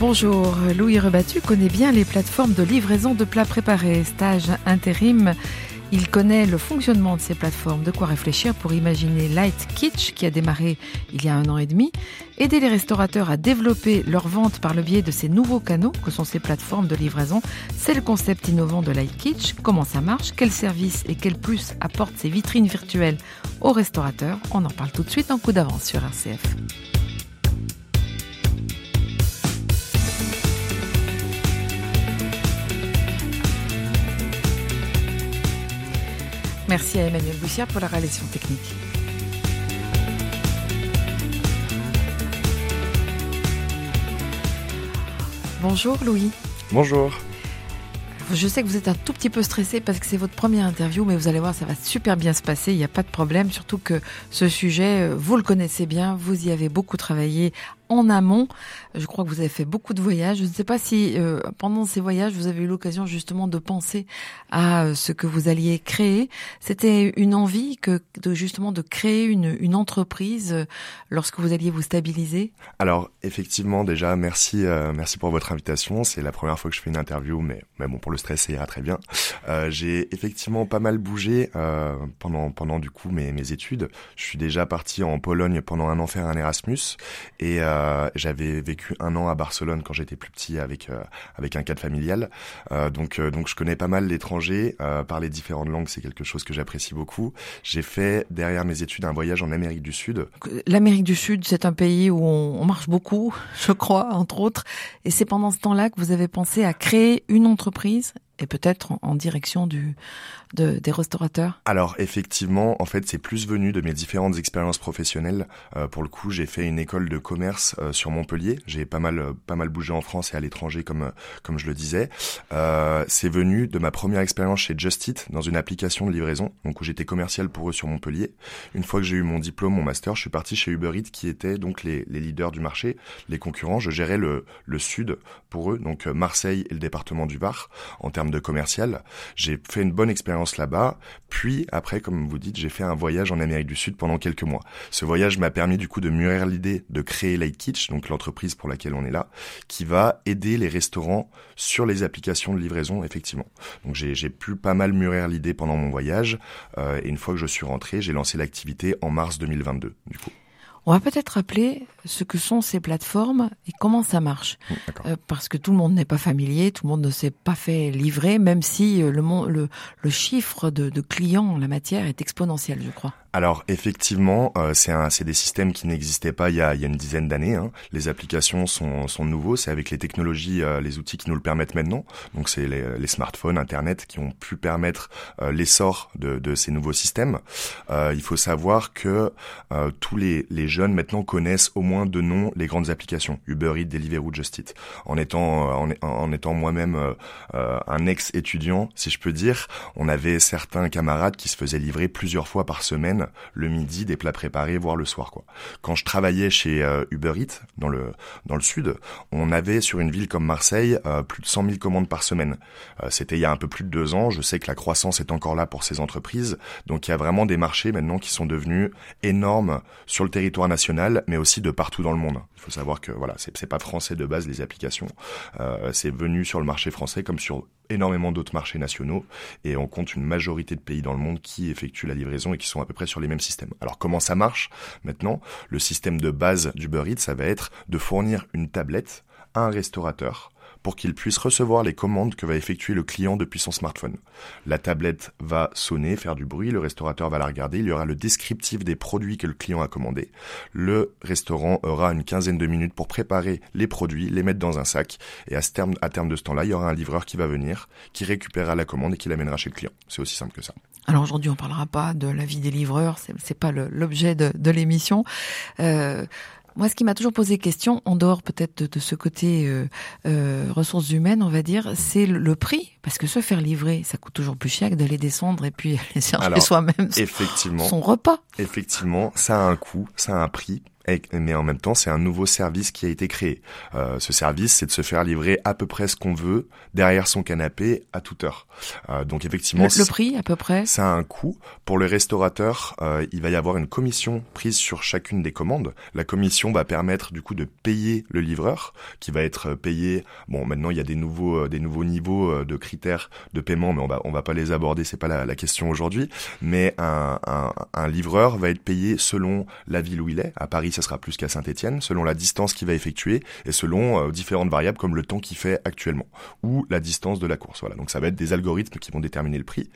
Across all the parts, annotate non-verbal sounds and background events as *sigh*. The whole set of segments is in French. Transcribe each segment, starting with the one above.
Bonjour, Louis Rebattu connaît bien les plateformes de livraison de plats préparés, stage intérim il connaît le fonctionnement de ces plateformes, de quoi réfléchir pour imaginer Light Kitsch, qui a démarré il y a un an et demi, aider les restaurateurs à développer leur vente par le biais de ces nouveaux canaux que sont ces plateformes de livraison. C'est le concept innovant de Light Kitsch. Comment ça marche? Quels services et quel plus apportent ces vitrines virtuelles aux restaurateurs? On en parle tout de suite en coup d'avance sur RCF. Merci à Emmanuel Boussière pour la réalisation technique. Bonjour Louis. Bonjour. Je sais que vous êtes un tout petit peu stressé parce que c'est votre première interview, mais vous allez voir, ça va super bien se passer, il n'y a pas de problème, surtout que ce sujet, euh, vous le connaissez bien, vous y avez beaucoup travaillé en amont. Je crois que vous avez fait beaucoup de voyages. Je ne sais pas si euh, pendant ces voyages, vous avez eu l'occasion justement de penser à euh, ce que vous alliez créer. C'était une envie que de justement de créer une, une entreprise euh, lorsque vous alliez vous stabiliser? Alors effectivement, déjà merci merci pour votre invitation. C'est la première fois que je fais une interview, mais mais bon pour le stress ça ira très bien. J'ai effectivement pas mal bougé pendant pendant du coup mes mes études. Je suis déjà parti en Pologne pendant un an faire un Erasmus et euh, j'avais vécu un an à Barcelone quand j'étais plus petit avec euh, avec un cadre familial. Euh, donc donc je connais pas mal l'étranger. parler différentes langues, c'est quelque chose que j'apprécie beaucoup. J'ai fait derrière mes études un voyage en Amérique du Sud. L'Amérique du Sud, c'est un pays où on, on marche beaucoup, *laughs* je crois, entre autres. Et c'est pendant ce temps-là que vous avez pensé à créer une entreprise et peut-être en, direction du, de, des restaurateurs Alors effectivement, en fait, c'est plus venu de mes différentes expériences professionnelles. Euh, pour le coup, j'ai fait une école de commerce euh, sur Montpellier. J'ai pas mal, euh, pas mal bougé en France et à l'étranger, comme, comme je le disais. c'est venu de ma première expérience chez Just Eat, dans une application de livraison, donc où j'étais commercial pour eux sur Montpellier. Une fois que j'ai eu mon diplôme, mon master, je suis parti chez Uber Eats, qui étaient donc les, les leaders du marché, les concurrents. Je gérais le, le sud pour eux, donc Marseille et le département du Var, en termes de commercial. J'ai fait une bonne expérience là-bas. Puis après, comme vous dites, j'ai fait un voyage en Amérique du Sud pendant quelques mois. Ce voyage m'a permis du coup de mûrir l'idée de créer Light Kitch, donc l'entreprise pour laquelle on est là, qui va aider les restaurants sur les applications de livraison, effectivement. Donc j'ai pu pas mal mûrir l'idée pendant mon voyage. Euh, et une fois que je suis rentré, j'ai lancé l'activité en mars 2022, du coup. On va peut-être rappeler ce que sont ces plateformes et comment ça marche. Euh, parce que tout le monde n'est pas familier, tout le monde ne s'est pas fait livrer, même si euh, le, le, le chiffre de, de clients en la matière est exponentiel, je crois. Alors effectivement, euh, c'est des systèmes qui n'existaient pas il y a, il y a une dizaine d'années. Hein. Les applications sont, sont nouveaux, c'est avec les technologies, euh, les outils qui nous le permettent maintenant. Donc c'est les, les, smartphones, Internet qui ont pu permettre euh, l'essor de, de, ces nouveaux systèmes. Il faut savoir que tous les, les jeunes maintenant connaissent au moins de nom les grandes applications Uber Eats, Deliveroo, Just Eat. En étant en, en étant moi-même un ex-étudiant, si je peux dire, on avait certains camarades qui se faisaient livrer plusieurs fois par semaine le midi des plats préparés, voire le soir. Quand je travaillais chez euh, Uber Eats dans le dans le sud, on avait sur une ville comme Marseille euh, plus de 100 000 commandes par semaine. Euh, c'était il y a un peu plus de deux ans. Je sais que la croissance est encore là pour ces entreprises, donc il y a vraiment des marchés maintenant qui sont devenus énormes sur le territoire national, mais aussi de partout dans le monde. Il faut savoir que voilà, c'est pas français de base les applications. c'est venu sur le marché français comme sur énormément d'autres marchés nationaux et on compte une majorité de pays dans le monde qui effectuent la livraison et qui sont à peu près sur les mêmes systèmes. Alors comment ça marche? Maintenant Le système de base du Eats, ça va être de fournir une tablette à un restaurateur pour qu'il puisse recevoir les commandes que va effectuer le client depuis son smartphone. La tablette va sonner, faire du bruit, le restaurateur va la regarder, il y aura le descriptif des produits que le client a commandé. Le restaurant aura une quinzaine de minutes pour préparer les produits, les mettre dans un sac, et à terme, à terme de ce temps-là, il y aura un livreur qui va venir, qui récupérera la commande et qui l'amènera chez le client. C'est aussi simple que ça. Alors aujourd'hui, on parlera pas de la vie des livreurs, c'est pas l'objet de, de l'émission. Euh, moi, ce qui m'a toujours posé question, en dehors peut-être de, ce côté euh, euh, ressources humaines, on va dire, c'est le, prix, parce que se faire livrer, ça coûte toujours plus cher que d'aller descendre et puis aller *laughs* chercher soi-même son repas. Effectivement, ça a un coût, ça a un prix mais en même temps, c'est un nouveau service qui a été créé. Euh, ce service, c'est de se faire livrer à peu près ce qu'on veut derrière son canapé à toute heure. Euh, donc effectivement, le, prix à peu près, ça a un coût. Pour le restaurateur, euh, il va y avoir une commission prise sur chacune des commandes. La commission va permettre du coup de payer le livreur, qui va être payé. Bon, maintenant il y a des nouveaux euh, des nouveaux niveaux euh, de critères de paiement, mais on va on va pas les aborder. C'est pas la, la question aujourd'hui. Mais un, un, un livreur va être payé selon la ville où il est. À Paris, ça sera plus qu'à Saint-Etienne, selon la distance qu'il va effectuer et selon euh, différentes variables comme le temps qu'il fait actuellement ou la distance de la course. Voilà, donc ça va être des algorithmes qui vont déterminer le prix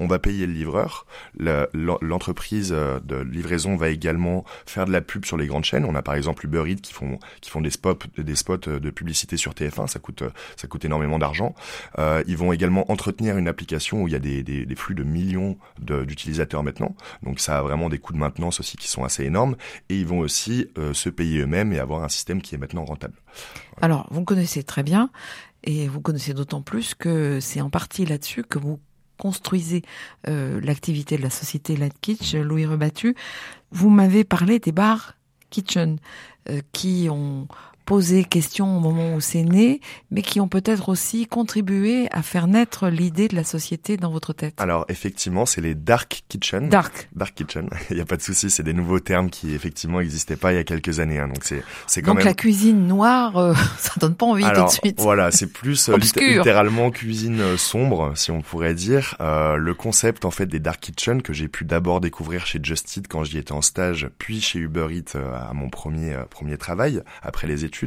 on va payer le livreur. L'entreprise euh, de livraison va également faire de la pub sur les grandes chaînes. On a par exemple Uber Eats qui font qui font des spots des spots de publicité sur TF1. Ça coûte ça coûte énormément d'argent. Euh, ils vont également entretenir une application où il y a des, des, des flux de millions d'utilisateurs maintenant. Donc ça a vraiment des coûts de maintenance aussi qui sont assez énormes. Et ils vont aussi euh, se payer eux-mêmes et avoir un système qui est maintenant rentable. Alors vous connaissez très bien. Et vous connaissez d'autant plus que c'est en partie là-dessus que vous construisez euh, l'activité de la société Light Kitch, Louis Rebattu, vous m'avez parlé des bars kitchen euh, qui ont posé question au moment où c'est né, mais qui ont peut-être aussi contribué à faire naître l'idée de la société dans votre tête. Alors effectivement, c'est les dark kitchen. Dark. Dark kitchen. *laughs* Il n'y a pas de souci, c'est des nouveaux termes qui effectivement n'existaient pas il y a quelques années. Hein. Donc c'est c'est quand Donc la cuisine noire, euh, *laughs* ça donne pas envie tout de suite. Voilà, c'est plus euh, littéralement cuisine euh, sombre, si on pourrait dire. Euh, le concept en fait des dark kitchen que j'ai pu d'abord découvrir chez Just Eat quand j'y étais en stage, puis chez Uber Eats à mon premier premier travail après les études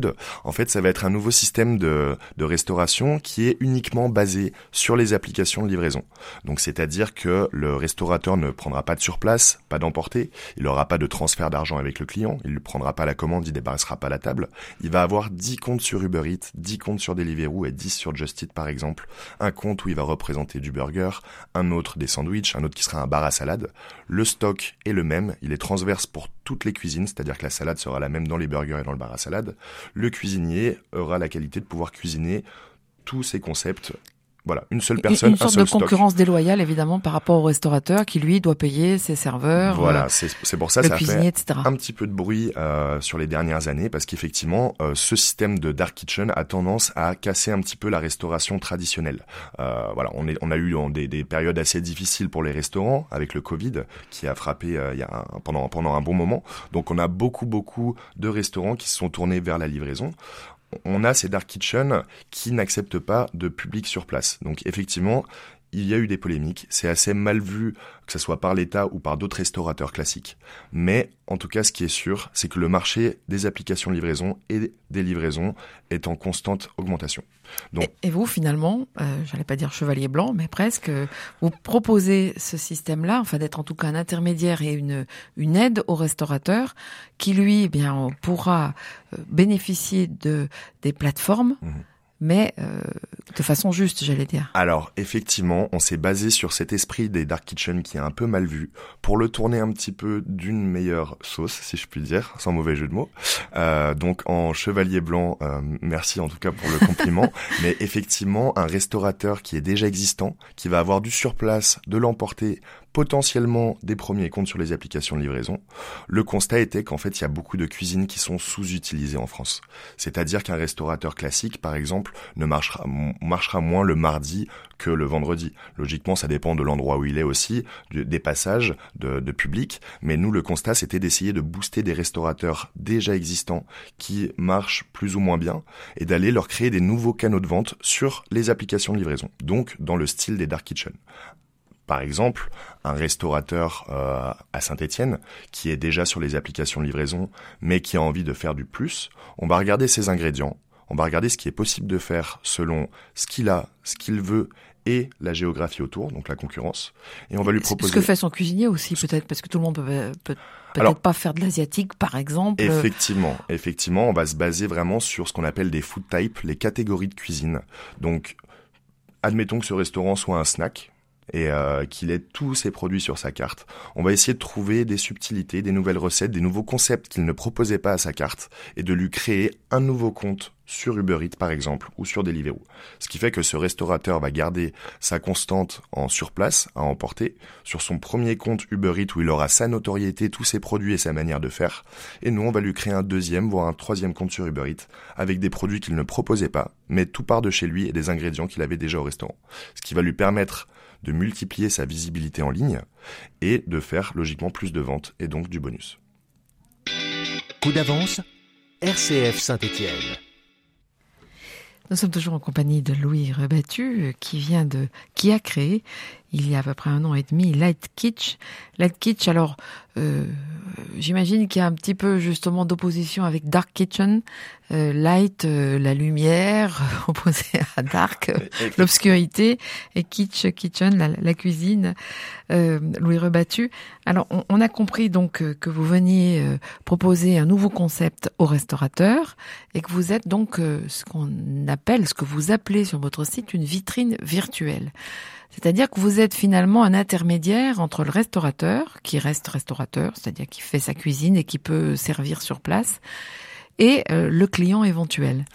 en fait, ça va être un nouveau système de, restauration qui est uniquement basé sur les applications de livraison. Donc, c'est-à-dire que le restaurateur ne prendra pas de surplace, pas d'emporter, il n'aura pas de transfert d'argent avec le client, il ne prendra pas la commande, il débarrassera pas la table. Il va avoir 10 comptes sur Uber Eats, 10 comptes sur Deliveroo et 10 sur Just Eat par exemple. Un compte où il va représenter du burger, un autre des sandwichs, un autre qui sera un bar à salade. Le stock est le même, il est transverse pour toutes les cuisines, c'est-à-dire que la salade sera la même dans les burgers et dans le bar à salade. Le cuisinier aura la qualité de pouvoir cuisiner tous ces concepts voilà, une seule personne, une, sorte de concurrence déloyale évidemment par rapport au restaurateur qui lui doit payer ses serveurs. Voilà, euh, c'est pour ça ça fait etc. un petit peu de bruit euh, sur les dernières années parce qu'effectivement euh, ce système de dark kitchen a tendance à casser un petit peu la restauration traditionnelle. Euh, voilà, on, est, on a eu des, des, périodes assez difficiles pour les restaurants avec le Covid qui a frappé euh, il y a pendant pendant un bon moment. Donc on a beaucoup beaucoup de restaurants qui se sont tournés vers la livraison on a ces dark kitchen qui n'acceptent pas de public sur place. Donc effectivement, il y a eu des polémiques, c'est assez mal vu que ce soit par l'État ou par d'autres restaurateurs classiques. Mais en tout cas, ce qui est sûr, c'est que le marché des applications de livraison et des livraisons est en constante augmentation. Donc, et, vous, finalement, euh, j'allais pas dire chevalier blanc, mais presque, vous proposez ce système-là, enfin d'être en tout cas un intermédiaire et une, une aide au restaurateur qui, lui, eh bien, pourra euh, bénéficier de des plateformes. Mmh mais euh, de façon juste, j'allais dire. Alors, effectivement, on s'est basé sur cet esprit des Dark Kitchen qui est un peu mal vu, pour le tourner un petit peu d'une meilleure sauce, si je puis dire, sans mauvais jeu de mots. Euh, donc, en chevalier blanc, euh, merci en tout cas pour le compliment, *laughs* mais effectivement, un restaurateur qui est déjà existant, qui va avoir du surplace, de l'emporter potentiellement des premiers comptes sur les applications de livraison, le constat était qu'en fait, il y a beaucoup de cuisines qui sont sous-utilisées en France. C'est-à-dire qu'un restaurateur classique, par exemple, ne marchera, moins le mardi que le vendredi. Logiquement, ça dépend de l'endroit où il est aussi, des passages de, de public. Mais nous, le constat, c'était d'essayer de booster des restaurateurs déjà existants qui marchent plus ou moins bien et d'aller leur créer des nouveaux canaux de vente sur les applications de livraison. Donc, dans le style des dark kitchen par exemple, un restaurateur euh, à Saint-Étienne qui est déjà sur les applications de livraison, mais qui a envie de faire du plus, on va regarder ses ingrédients, on va regarder ce qui est possible de faire selon ce qu'il a, ce qu'il veut et la géographie autour, donc la concurrence, et on va lui proposer. Ce que fait son cuisinier aussi, peut-être, parce que tout le monde peut, peut peut-être pas faire de l'asiatique, par exemple. Effectivement, effectivement, on va se baser vraiment sur ce qu'on appelle des food types, les catégories de cuisine. Donc, admettons que ce restaurant soit un snack, et euh, qu'il ait tous ses produits sur sa carte. On va essayer de trouver des subtilités, des nouvelles recettes, des nouveaux concepts qu'il ne proposait pas à sa carte et de lui créer un nouveau compte sur Uber Eats par exemple ou sur Deliveroo. Ce qui fait que ce restaurateur va garder sa constante en surplace à emporter sur son premier compte Uber Eats où il aura sa notoriété, tous ses produits et sa manière de faire. Et nous, on va lui créer un deuxième, voire un troisième compte sur Uber Eats avec des produits qu'il ne proposait pas, mais tout part de chez lui et des ingrédients qu'il avait déjà au restaurant. Ce qui va lui permettre de multiplier sa visibilité en ligne et de faire logiquement plus de ventes et donc du bonus. Coup d'avance, RCF Saint-Étienne. Nous sommes toujours en compagnie de Louis Rebattu, qui vient de, qui a créé il y a à peu près un an et demi Light Kitsch. Light Kitsch, alors euh, j'imagine qu'il y a un petit peu justement d'opposition avec Dark Kitchen. Euh, light, euh, la lumière, *laughs* opposé à Dark, l'obscurité, et Kitsch, Kitchen, la, cuisine. Louis Rebattu. Alors on, on, a compris donc que vous veniez proposer un nouveau concept aux restaurateurs et que vous êtes donc ce qu'on appelle, ce que vous appelez sur votre site une vitrine virtuelle. C'est-à-dire que vous êtes finalement un intermédiaire entre le restaurateur, qui reste restaurateur, c'est-à-dire qui fait sa cuisine et qui peut servir sur place, et euh, le client éventuel.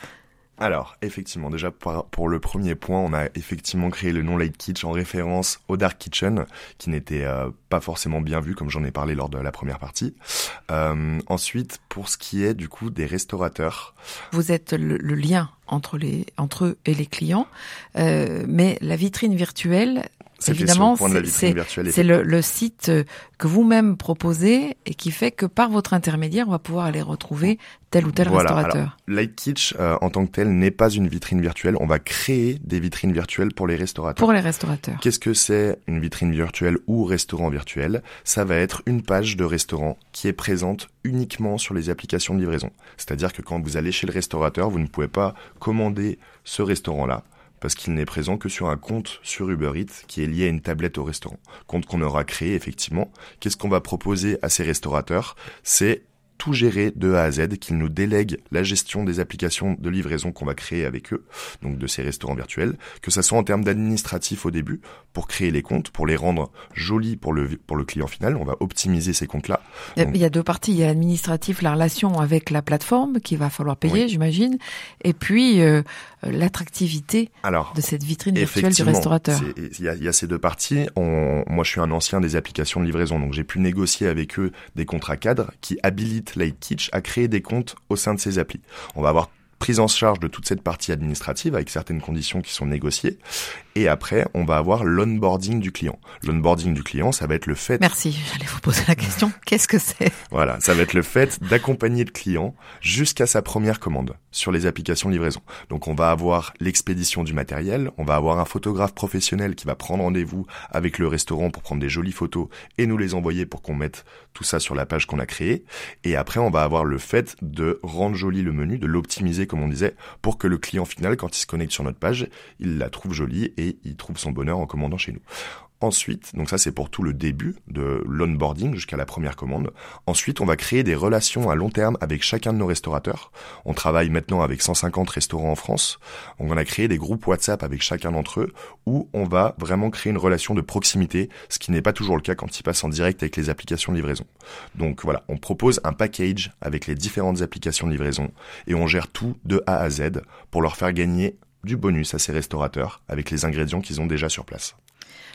Alors, effectivement, déjà pour le premier point, on a effectivement créé le nom Light Kitchen en référence au Dark Kitchen, qui n'était euh, pas forcément bien vu, comme j'en ai parlé lors de la première partie. Euh, ensuite, pour ce qui est du coup des restaurateurs, vous êtes le, lien entre les entre eux et les clients, euh, mais la vitrine virtuelle, Évidemment, c'est le, le, site que vous-même proposez et qui fait que par votre intermédiaire, on va pouvoir aller retrouver tel ou tel restaurateur. Light Kitsch, euh, en tant que tel, n'est pas une vitrine virtuelle. On va créer des vitrines virtuelles pour les restaurateurs. Pour les restaurateurs. Qu'est-ce que c'est une vitrine virtuelle ou restaurant virtuel? Ça va être une page de restaurant qui est présente uniquement sur les applications de livraison. C'est-à-dire que quand vous allez chez le restaurateur, vous ne pouvez pas commander ce restaurant-là parce qu'il n'est présent que sur un compte sur Uber Eats qui est lié à une tablette au restaurant. Compte qu'on aura créé effectivement. Qu'est-ce qu'on va proposer à ces restaurateurs? C'est tout gérer de A à Z, qu'ils nous délèguent la gestion des applications de livraison qu'on va créer avec eux, donc de ces restaurants virtuels, que ça soit en termes d'administratif au début, pour créer les comptes, pour les rendre jolis pour le, pour le client final, on va optimiser ces comptes-là. Il y a deux parties, il y a l'administratif, la relation avec la plateforme qu'il va falloir payer, j'imagine, et puis euh, l'attractivité de cette vitrine virtuelle du restaurateur. Il y a, y a, ces deux parties. On, moi, je suis un ancien des applications de livraison, donc j'ai pu négocier avec eux des contrats cadres qui habilitent Light Kitsch à créer des comptes au sein de ces applis. On va avoir prise en charge de toute cette partie administrative avec certaines conditions qui sont négociées. Et après, on va avoir l'onboarding du client. L'onboarding du client, ça va être le fait... Merci, j'allais vous poser la question. *laughs* Qu'est-ce que c'est? Voilà, ça va être le fait d'accompagner le client jusqu'à sa première commande sur les applications livraison. Donc on va avoir l'expédition du matériel, on va avoir un photographe professionnel qui va prendre rendez-vous avec le restaurant pour prendre des jolies photos et nous les envoyer pour qu'on mette tout ça sur la page qu'on a créée. Et après, on va avoir le fait de rendre joli le menu, de l'optimiser comme on disait, pour que le client final, quand il se connecte sur notre page, il la trouve jolie et il trouve son bonheur en commandant chez nous. Ensuite, donc ça c'est pour tout le début de l'onboarding jusqu'à la première commande. Ensuite, on va créer des relations à long terme avec chacun de nos restaurateurs. On travaille maintenant avec 150 restaurants en France. On a créé des groupes WhatsApp avec chacun d'entre eux où on va vraiment créer une relation de proximité, ce qui n'est pas toujours le cas quand ils passent en direct avec les applications de livraison. Donc voilà, on propose un package avec les différentes applications de livraison et on gère tout de A à Z pour leur faire gagner du bonus à ces restaurateurs avec les ingrédients qu'ils ont déjà sur place.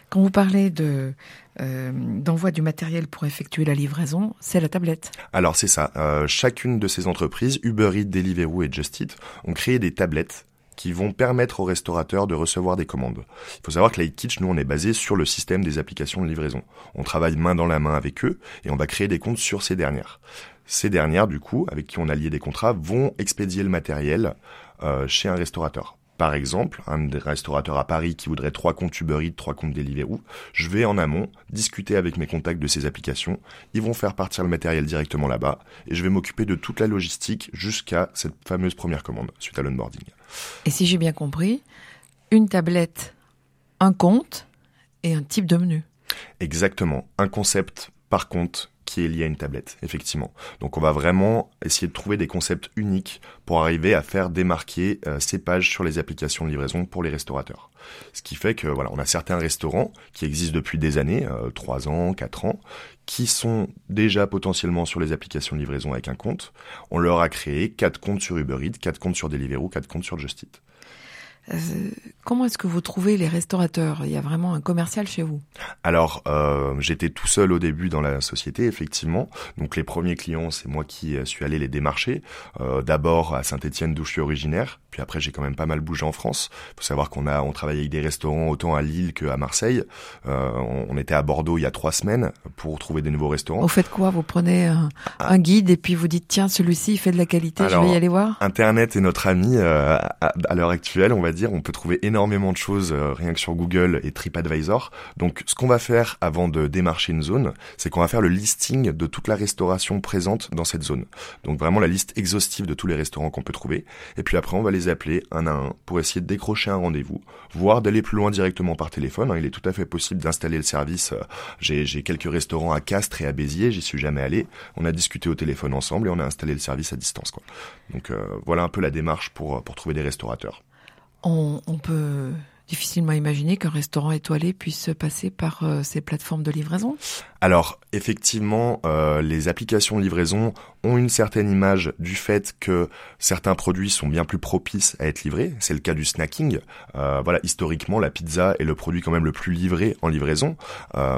Quand vous parlez de euh, d'envoi du matériel pour effectuer la livraison, c'est la tablette. Alors c'est ça. Euh, chacune de ces entreprises, Uber Eats, Deliveroo et Just Eat, ont créé des tablettes qui vont permettre aux restaurateurs de recevoir des commandes. Il faut savoir que Kitchen, nous, on est basé sur le système des applications de livraison. On travaille main dans la main avec eux et on va créer des comptes sur ces dernières. Ces dernières, du coup, avec qui on a lié des contrats, vont expédier le matériel euh, chez un restaurateur par exemple, un restaurateur à Paris qui voudrait trois comptes Uber Eats, trois comptes Deliveroo, je vais en amont discuter avec mes contacts de ces applications, ils vont faire partir le matériel directement là-bas, et je vais m'occuper de toute la logistique jusqu'à cette fameuse première commande, suite à l'onboarding. Et si j'ai bien compris, une tablette, un compte et un type de menu. Exactement, un concept par compte qui est lié à une tablette, effectivement. Donc on va vraiment essayer de trouver des concepts uniques pour arriver à faire démarquer euh, ces pages sur les applications de livraison pour les restaurateurs. Ce qui fait que voilà, on a certains restaurants qui existent depuis des années, euh, 3 ans, 4 ans, qui sont déjà potentiellement sur les applications de livraison avec un compte. On leur a créé quatre comptes sur Uber Eats, quatre comptes sur Deliveroo, quatre comptes sur Just. Euh, comment est-ce que vous trouvez les restaurateurs? Il y a vraiment un commercial chez vous? Alors, euh, j'étais tout seul au début dans la société, effectivement. Donc, les premiers clients, c'est moi qui suis allé les démarcher. Euh, D'abord à Saint-Étienne, d'où je suis originaire. Puis après, j'ai quand même pas mal bougé en France. faut savoir qu'on a, on travaille avec des restaurants autant à Lille qu'à Marseille. Euh, on, était à Bordeaux il y a trois semaines pour trouver des nouveaux restaurants. Vous faites quoi? Vous prenez un, ah. un, guide et puis vous dites tiens, celui-ci il fait de la qualité, Alors, je vais y aller voir? Internet est notre ami euh, à, à l'heure actuelle, on va dire. On peut trouver énormément de choses euh, rien que sur Google et TripAdvisor. Donc, ce qu'on va faire avant de démarcher une zone, c'est qu'on va faire le listing de toute la restauration présente dans cette zone. Donc, vraiment la liste exhaustive de tous les restaurants qu'on peut trouver. Et puis après, on va les appeler un à un pour essayer de décrocher un rendez-vous, voire d'aller plus loin directement par téléphone. Hein. Il est tout à fait possible d'installer le service. Euh, j'ai quelques restaurants à Castres et à Béziers, j'y suis jamais allé. On a discuté au téléphone ensemble et on a installé le service à distance. Quoi. Donc euh, voilà un peu la démarche pour, pour trouver des restaurateurs. On, peut difficilement imaginer qu'un restaurant étoilé puisse passer par euh, ces plateformes de livraison Alors, effectivement, euh, les applications de livraison ont une certaine image du fait que certains produits sont bien plus propices à être livrés. C'est le cas du snacking. Euh, voilà, historiquement, la pizza est le produit quand même le plus livré en livraison.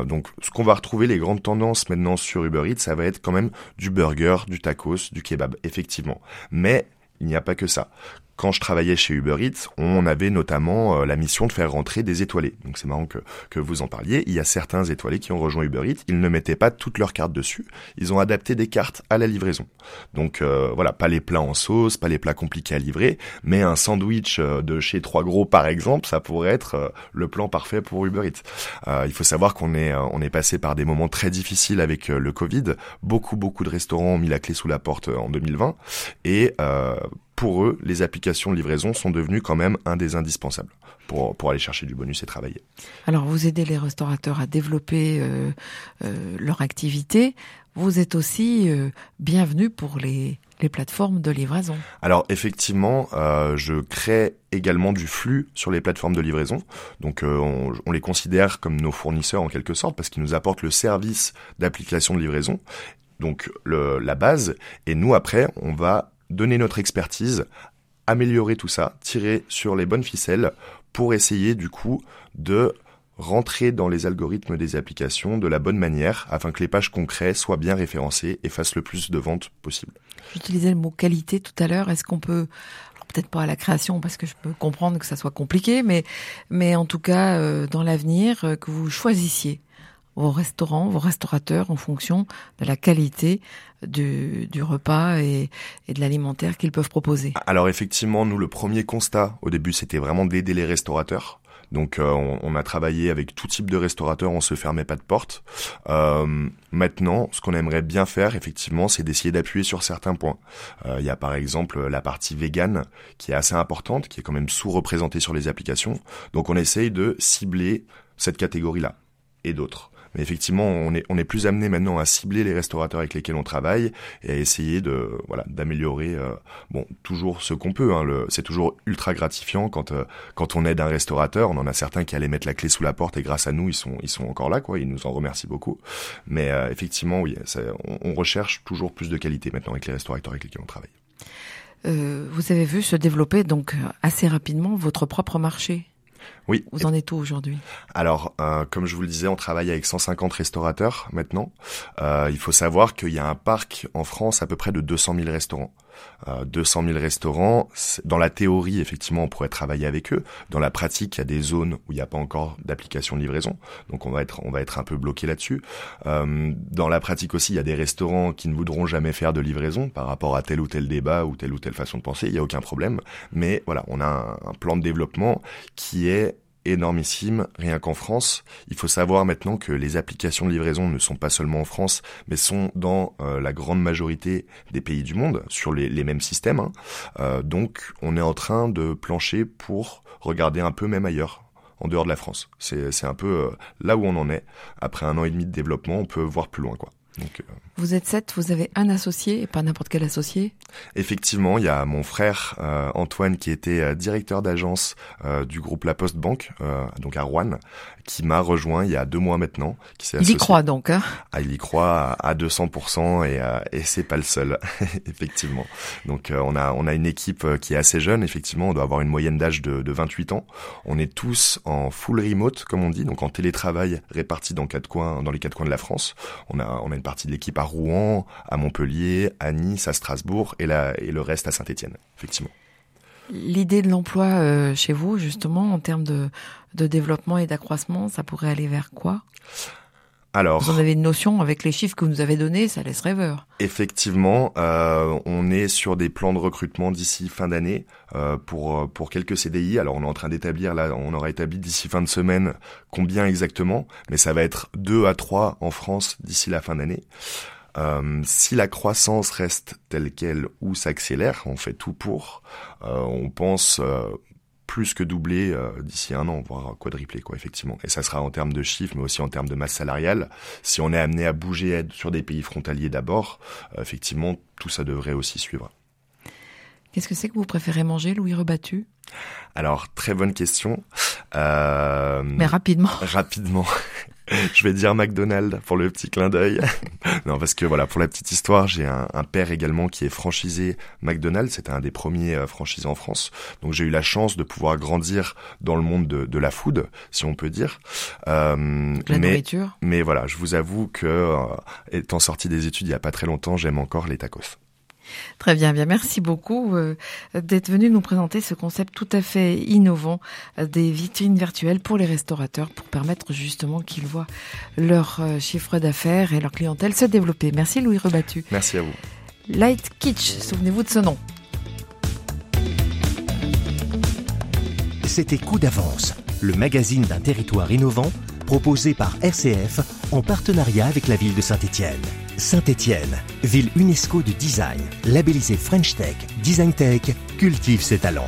Donc, ce qu'on va retrouver, les grandes tendances maintenant sur Uber Eats, ça va être quand même du burger, du tacos, du kebab, effectivement. Mais il n'y a pas que ça quand je travaillais chez Uber Eats, on avait notamment euh, la mission de faire rentrer des étoilés. Donc c'est marrant que, que vous en parliez. Il y a certains étoilés qui ont rejoint Uber Eats. Ils ne mettaient pas toutes leurs cartes dessus. Ils ont adapté des cartes à la livraison. Donc euh, voilà, pas les plats en sauce, pas les plats compliqués à livrer, mais un sandwich euh, de chez Trois Gros par exemple, ça pourrait être le plan parfait pour Uber Eats. il faut savoir qu'on est on est passé par des moments très difficiles avec le Covid. Beaucoup beaucoup de restaurants ont mis la clé sous la porte en 2020 et pour eux, les applications de livraison sont devenues quand même un des indispensables pour, pour aller chercher du bonus et travailler. Alors, vous aidez les restaurateurs à développer euh, euh, leur activité. Vous êtes aussi euh, bienvenu pour les, les plateformes de livraison. Alors effectivement, euh, je crée également du flux sur les plateformes de livraison. Donc euh, on, on, les considère comme nos fournisseurs en quelque sorte parce qu'ils nous apportent le service d'application de livraison. Donc le, la base. Et nous après, on va donner notre expertise, améliorer tout ça, tirer sur les bonnes ficelles pour essayer du coup de rentrer dans les algorithmes des applications de la bonne manière afin que les pages crée soient bien référencées et fassent le plus de ventes possible. J'utilisais le mot qualité tout à l'heure. Est-ce qu'on peut peut-être pas à la création parce que je peux comprendre que ça soit compliqué, mais mais en tout cas euh, dans l'avenir euh, que vous choisissiez vos restaurants, vos restaurateurs en fonction de la qualité du, du repas et, et de l'alimentaire qu'ils peuvent proposer. Alors effectivement, nous, le premier constat au début, c'était vraiment d'aider les restaurateurs. Donc euh, on, on, a travaillé avec tout type de restaurateurs, on se fermait pas de porte. Euh, maintenant, ce qu'on aimerait bien faire, effectivement, c'est d'essayer d'appuyer sur certains points. Euh, il y a par exemple la partie vegan qui est assez importante, qui est quand même sous-représentée sur les applications. Donc on essaye de cibler cette catégorie-là et d'autres. Mais effectivement, on est, on est plus amené maintenant à cibler les restaurateurs avec lesquels on travaille et à essayer de, voilà, d'améliorer, euh, bon, toujours ce qu'on peut. Hein, c'est toujours ultra gratifiant quand, euh, quand on aide un restaurateur. On en a certains qui allaient mettre la clé sous la porte et grâce à nous, ils sont, ils sont encore là, quoi. Ils nous en remercient beaucoup. Mais euh, effectivement, oui, on recherche toujours plus de qualité maintenant avec les restaurateurs avec lesquels on travaille. Euh, vous avez vu se développer donc assez rapidement votre propre marché. Oui. Vous en êtes où aujourd'hui? Alors, euh, comme je vous le disais, on travaille avec 150 restaurateurs maintenant. Euh, il faut savoir qu'il y a un parc en France à peu près de 200 000 restaurants. Euh, 200 000 restaurants, dans la théorie, effectivement, on pourrait travailler avec eux. Dans la pratique, il y a des zones où il n'y a pas encore d'application de livraison, donc on va être, on va être un peu bloqué là-dessus. Euh, dans la pratique aussi, il y a des restaurants qui ne voudront jamais faire de livraison par rapport à tel ou tel débat ou telle ou telle façon de penser. Il n'y a aucun problème, mais voilà, on a un plan de développement qui est énormissime, rien qu'en France. Il faut savoir maintenant que les applications de livraison ne sont pas seulement en France, mais sont dans euh, la grande majorité des pays du monde, sur les, les mêmes systèmes. Hein. Euh, donc on est en train de plancher pour regarder un peu même ailleurs, en dehors de la France. C'est un peu euh, là où on en est. Après un an et demi de développement, on peut voir plus loin. quoi. Donc, euh, vous êtes sept, vous avez un associé et pas n'importe quel associé. Effectivement, il y a mon frère euh, Antoine qui était euh, directeur d'agence du groupe La Poste Banque, donc à Rouen, qui m'a rejoint il y a deux mois maintenant. Qui il y croit donc. Hein ah, il y croit à 200% et, et c'est pas le seul, *laughs* effectivement. Donc on a on a une équipe qui est assez jeune, effectivement, on doit avoir une moyenne d'âge de, de 28 ans. On est tous en full remote, comme on dit, donc en télétravail répartis dans quatre coins, dans les quatre coins de la France. On a on a une partie de l'équipe à Rouen, à Montpellier, à Nice, à Strasbourg et, la, et le reste à Saint-Étienne, effectivement. L'idée de l'emploi euh, chez vous, justement, en termes de, de développement et d'accroissement, ça pourrait aller vers quoi? Alors, vous en avez une notion avec les chiffres que vous nous avez donnés, ça laisse rêveur. Effectivement, euh, on est sur des plans de recrutement d'ici fin d'année euh, pour pour quelques CDI. Alors on est en train d'établir là, on aura établi d'ici fin de semaine combien exactement, mais ça va être deux à trois en France d'ici la fin d'année. Euh, si la croissance reste telle qu'elle ou s'accélère, on fait tout pour. Euh, on pense euh, plus que doubler d'ici un an, voire quadrupler, quoi, effectivement. Et ça sera en termes de chiffres, mais aussi en termes de masse salariale. Si on est amené à bouger sur des pays frontaliers d'abord, effectivement, tout ça devrait aussi suivre. Qu'est-ce que c'est que vous préférez manger, Louis Rebattu? Alors, très bonne question. Euh... Mais rapidement. *laughs* Rapidement. *laughs* je vais dire McDonald's pour le petit clin d'œil. *laughs* non, parce que voilà, pour la petite histoire, j'ai un, père également qui est franchisé McDonald's. C'était un des premiers euh, franchisés en France. Donc j'ai eu la chance de pouvoir grandir dans le monde de, la food, si on peut dire. Euh, la mais, nourriture. Mais voilà, je vous avoue que euh, étant sorti des études il y a pas très longtemps, j'aime encore les tacos. Très bien, bien merci beaucoup euh, d'être venu nous présenter ce concept tout à fait innovant euh, des vitrines virtuelles pour les restaurateurs pour permettre justement qu'ils voient leur euh, chiffre d'affaires et leur clientèle se développer. Merci Louis Rebattu. Merci à vous. Light Kitsch, souvenez-vous de ce nom. C'était Coup d'avance, le magazine d'un territoire innovant proposé par RCF en partenariat avec la ville de Saint-Étienne. Saint-Étienne, ville UNESCO du design, labellisée French Tech, Design Tech, cultive ses talents.